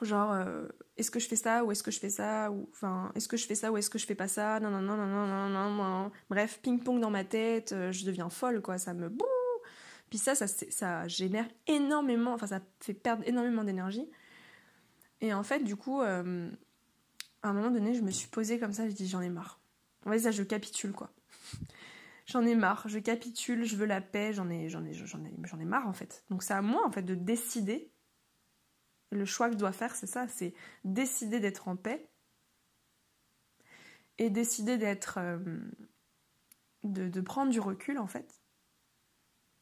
Speaker 1: Genre, est-ce que je fais ça ou est-ce que je fais ça ou enfin est-ce que je fais ça ou est-ce que je fais pas ça? Non non non non non non non bref ping pong dans ma tête je deviens folle quoi ça me puis ça, ça, ça génère énormément, enfin ça fait perdre énormément d'énergie. Et en fait, du coup, euh, à un moment donné, je me suis posée comme ça, je dis j'en ai marre. Fait, ça, je capitule quoi. j'en ai marre, je capitule, je veux la paix, j'en ai, j'en ai, j'en ai, j'en ai marre en fait. Donc c'est à moi en fait de décider. Le choix que je dois faire, c'est ça, c'est décider d'être en paix et décider d'être, euh, de, de prendre du recul en fait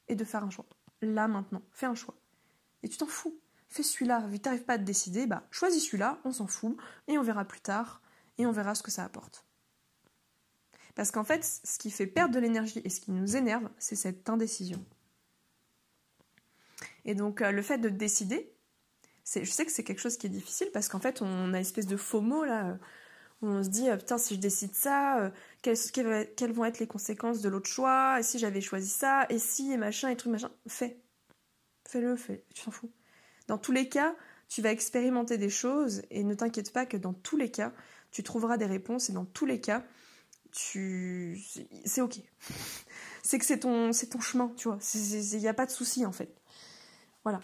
Speaker 1: et de faire un choix. Là, maintenant, fais un choix. Et tu t'en fous. Fais celui-là. Vu que t'arrives pas à te décider, bah choisis celui-là, on s'en fout, et on verra plus tard, et on verra ce que ça apporte. Parce qu'en fait, ce qui fait perdre de l'énergie et ce qui nous énerve, c'est cette indécision. Et donc, euh, le fait de décider, je sais que c'est quelque chose qui est difficile parce qu'en fait, on a une espèce de faux mot là on se dit, euh, putain, si je décide ça, euh, quelles, vont être les conséquences de l'autre choix, et si j'avais choisi ça, et si, et machin, et truc, machin? Fais. Fais-le, fais. Tu t'en fous. Dans tous les cas, tu vas expérimenter des choses, et ne t'inquiète pas que dans tous les cas, tu trouveras des réponses, et dans tous les cas, C'est ok. c'est que c'est ton, c'est ton chemin, tu vois. Il n'y a pas de souci, en fait. Voilà.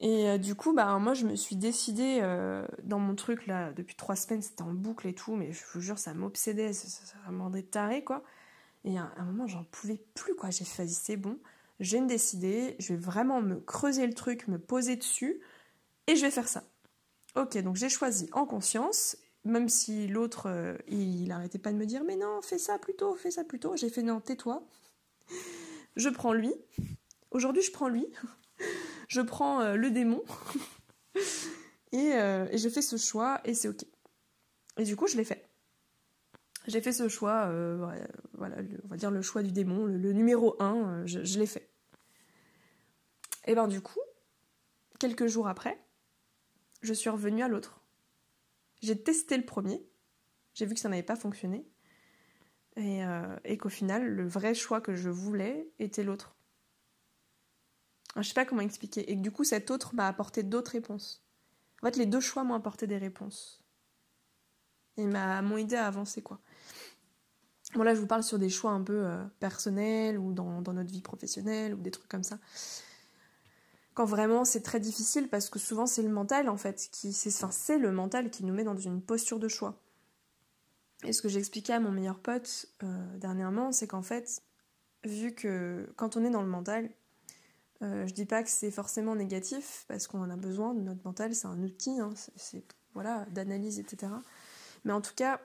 Speaker 1: Et euh, du coup, bah, moi, je me suis décidée euh, dans mon truc, là, depuis trois semaines, c'était en boucle et tout, mais je vous jure, ça m'obsédait, ça, ça, ça taré, quoi. Et à un moment, j'en pouvais plus, quoi. J'ai fait, c'est bon, j'ai décidé, je vais vraiment me creuser le truc, me poser dessus, et je vais faire ça. Ok, donc j'ai choisi en conscience, même si l'autre, euh, il, il arrêtait pas de me dire, mais non, fais ça plutôt, fais ça plutôt. J'ai fait, non, tais-toi. Je prends lui. Aujourd'hui, je prends lui je prends euh, le démon euh, et, je fais ce choix et c'est ok. Et du coup, je l'ai fait. J'ai fait ce choix, euh, voilà, on va dire le choix du démon, le, numéro 1, je, je l'ai fait. Et ben du coup, quelques jours après, je suis revenue à l'autre. J'ai testé le premier, j'ai vu que ça n'avait pas fonctionné, et, et qu'au final, le vrai choix que je voulais était l'autre. Je sais pas comment expliquer. Et du coup, cet autre m'a apporté d'autres réponses. En fait, les deux choix m'ont apporté des réponses. Et m'ont aidé à avancer, quoi. Bon, là, je vous parle sur des choix un peu euh, personnels ou dans, notre vie professionnelle ou des trucs comme ça. Quand vraiment c'est très difficile parce que souvent c'est le mental en fait qui c'est c'est le mental qui nous met dans une posture de choix. Et ce que j'expliquais à mon meilleur pote euh, dernièrement, c'est qu'en fait, vu que quand on est dans le mental, euh, je dis pas que c'est forcément négatif parce qu'on en a besoin. Notre mental, c'est un outil, hein, c'est voilà d'analyse, etc. Mais en tout cas,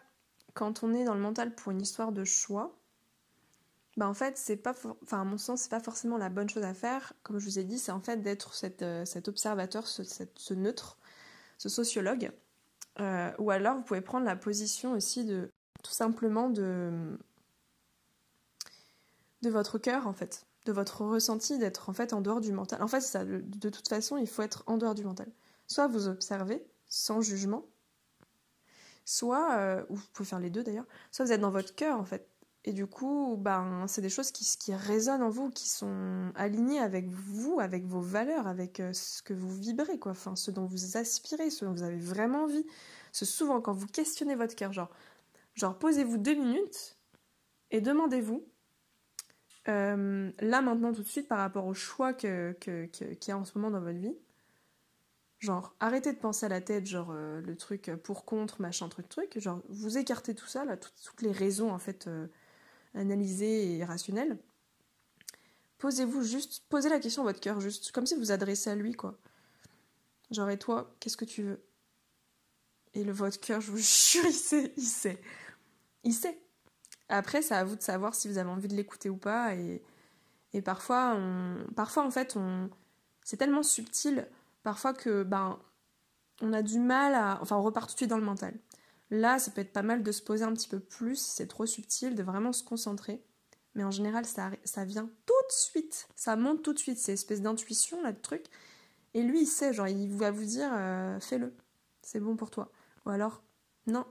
Speaker 1: quand on est dans le mental pour une histoire de choix, bah en fait, c'est pas, enfin à mon sens, c'est pas forcément la bonne chose à faire. Comme je vous ai dit, c'est en fait d'être euh, cet observateur, ce, neutre, ce sociologue. Euh, ou alors, vous pouvez prendre la position aussi de tout simplement de de votre cœur en fait de votre ressenti d'être en fait en dehors du mental. En fait, ça, de toute façon, il faut être en dehors du mental. Soit vous observez sans jugement, soit, euh, ou vous pouvez faire les deux d'ailleurs, soit vous êtes dans votre cœur en fait. Et du coup, ben, c'est des choses qui, qui résonnent en vous, qui sont alignées avec vous, avec vos valeurs, avec euh, ce que vous vibrez, quoi. Enfin, ce dont vous aspirez, ce dont vous avez vraiment envie. C'est souvent quand vous questionnez votre cœur, genre, genre posez-vous deux minutes et demandez-vous euh, là maintenant tout de suite par rapport au choix que, qu'il y a en ce moment dans votre vie, genre arrêtez de penser à la tête, genre euh, le truc pour contre, machin, truc, truc, genre vous écartez tout ça, là, toutes, les raisons en fait analysées et rationnelles. Posez-vous juste, posez la question à votre cœur, juste comme si vous vous adressez à lui, quoi. Genre, et toi, qu'est-ce que tu veux? Et le votre cœur, je vous jure, il sait, il sait. Il sait. Après, c'est à vous de savoir si vous avez envie de l'écouter ou pas. Et, parfois, parfois, en fait, on, c'est tellement subtil, parfois que ben, on a du mal à. Enfin, on repart tout de suite dans le mental. Là, ça peut être pas mal de se poser un petit peu plus c'est trop subtil, de vraiment se concentrer. Mais en général, ça, vient tout de suite. Ça monte tout de suite. C'est espèce d'intuition, là, de truc. Et lui, il sait, genre, il va vous dire, euh, fais-le. C'est bon pour toi. Ou alors, non,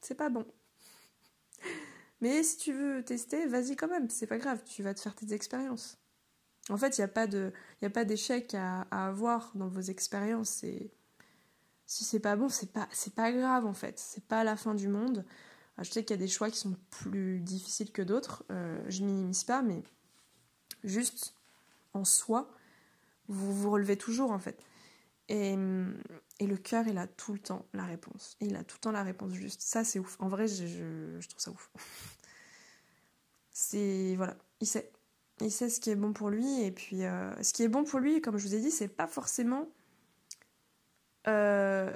Speaker 1: c'est pas bon. Mais si tu veux tester, vas-y quand même, c'est pas grave, tu vas te faire tes expériences. En fait, il n'y a pas d'échec à, avoir dans vos expériences. Si c'est pas bon, c'est pas, c'est pas grave en fait. C'est pas la fin du monde. Je sais qu'il y a des choix qui sont plus difficiles que d'autres. Euh, je minimise pas, mais juste en soi, vous vous relevez toujours en fait. Et, et le cœur, il a tout le temps la réponse. il a tout le temps la réponse juste. Ça, c'est ouf. En vrai, je, je, trouve ça ouf. c'est. Voilà, il sait. Il sait ce qui est bon pour lui. Et puis, euh, ce qui est bon pour lui, comme je vous ai dit, c'est pas forcément. Euh,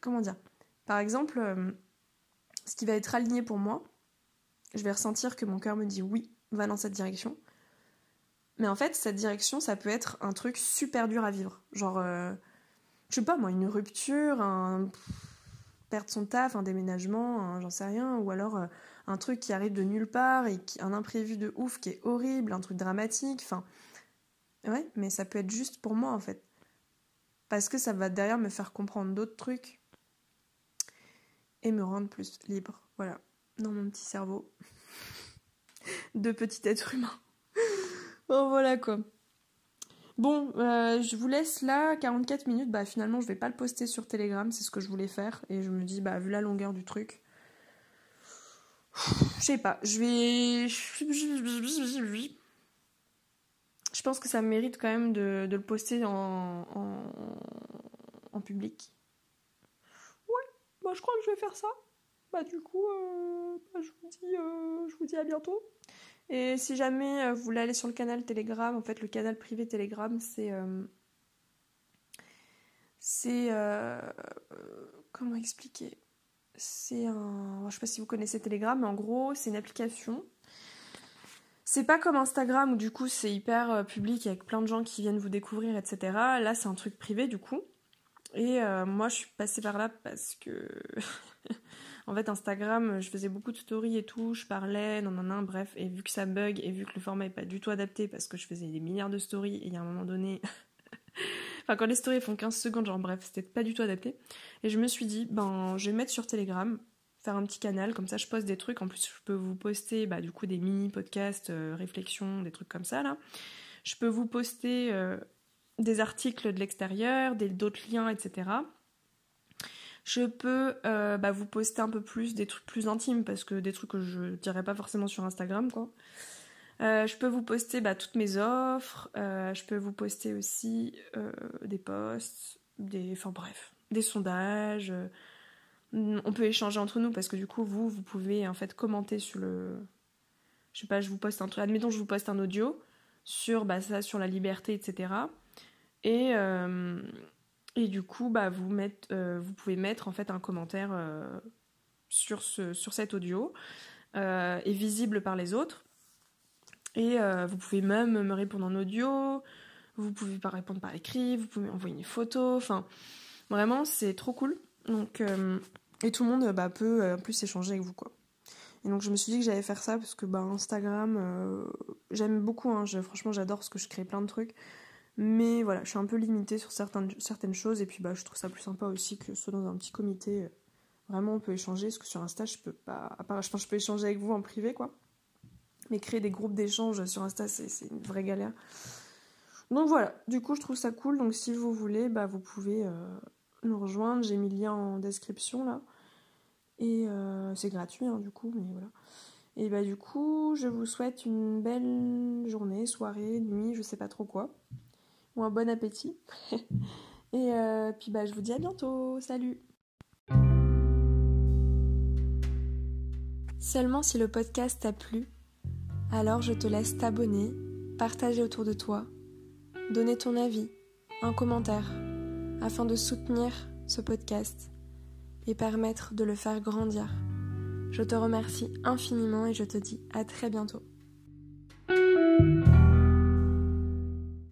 Speaker 1: comment dire? Par exemple, euh, ce qui va être aligné pour moi, je vais ressentir que mon cœur me dit oui, va dans cette direction. Mais en fait, cette direction, ça peut être un truc super dur à vivre. Genre, euh, je sais pas moi, une rupture, un perdre son taf, un déménagement, j'en sais rien, ou alors un truc qui arrive de nulle part et un imprévu de ouf qui est horrible, un truc dramatique, enfin. Ouais, mais ça peut être juste pour moi en fait. Parce que ça va derrière me faire comprendre d'autres trucs et me rendre plus libre. Voilà, dans mon petit cerveau de petit être humain. bon, voilà quoi. Bon, euh, je vous laisse là, 44 minutes. Bah, finalement, je vais pas le poster sur Telegram, c'est ce que je voulais faire. Et je me dis, bah, vu la longueur du truc, je sais pas, je vais. Je pense que ça mérite quand même de, le poster en, en, public. Ouais, bah, je crois que je vais faire ça. Bah, du coup, euh, bah, je, vous dis, euh, je vous dis à bientôt. Et si jamais euh, vous voulez aller sur le canal Telegram, en fait, le canal privé Telegram, c'est. Euh, c'est. Comment expliquer? C'est un. Je sais pas si vous connaissez Telegram, mais en gros, c'est une application. C'est pas comme Instagram où du coup c'est hyper public avec plein de gens qui viennent vous découvrir, etc. Là, c'est un truc privé du coup. Et moi, je suis passée par là parce que En fait, Instagram, je faisais beaucoup de stories et tout, je parlais, non, non, non, bref. Et vu que ça bug et vu que le format est pas du tout adapté parce que je faisais des milliards de stories et il y a un moment donné. enfin, quand les stories font 15 secondes, genre bref, c'était pas du tout adapté. Et je me suis dit, ben, je vais mettre sur Telegram, faire un petit canal, comme ça je poste des trucs. En plus, je peux vous poster, bah, du coup, des mini-podcasts, euh, réflexions, des trucs comme ça, là. Je peux vous poster euh, des articles de l'extérieur, d'autres liens, etc. Je peux euh, bah, vous poster un peu plus des trucs plus intimes parce que des trucs que je dirais pas forcément sur Instagram quoi. Je peux vous poster bah, toutes mes offres. Je peux vous poster aussi des posts, des, enfin bref, des sondages. On peut échanger entre nous parce que du coup vous vous pouvez en fait commenter sur le, je sais pas, je vous poste un truc. Admettons je vous poste un audio sur bah, ça, sur la liberté, etc. Et et du coup, bah, vous, euh, vous pouvez mettre en fait un commentaire euh, sur, ce, sur cet audio, euh, et visible par les autres. Et vous pouvez même me répondre en audio, vous pouvez pas répondre par écrit, vous pouvez envoyer une photo, enfin vraiment c'est trop cool. Donc et tout le monde bah, peut en plus échanger avec vous quoi. Et donc je me suis dit que j'allais faire ça parce que bah, Instagram j'aime beaucoup, hein, franchement j'adore parce que je crée plein de trucs. Mais voilà, je suis un peu limitée sur certaines, choses et puis bah, je trouve ça plus sympa aussi que soit dans un petit comité. Vraiment, on peut échanger parce que sur Insta, je peux pas. Je je peux échanger avec vous en privé, quoi. Mais créer des groupes d'échange sur Insta, c'est une vraie galère. Donc voilà, du coup, je trouve ça cool. Donc si vous voulez, bah, vous pouvez euh, nous rejoindre. J'ai mis le lien en description là. Et euh, c'est gratuit, hein, du coup, mais voilà. Et bah, du coup, je vous souhaite une belle journée, soirée, nuit, je sais pas trop quoi un bon appétit. Et euh, puis bah, je vous dis à bientôt. Salut Seulement si le podcast t'a plu, alors je te laisse t'abonner, partager autour de toi, donner ton avis, un commentaire, afin de soutenir ce podcast et permettre de le faire grandir. Je te remercie infiniment et je te dis à très bientôt.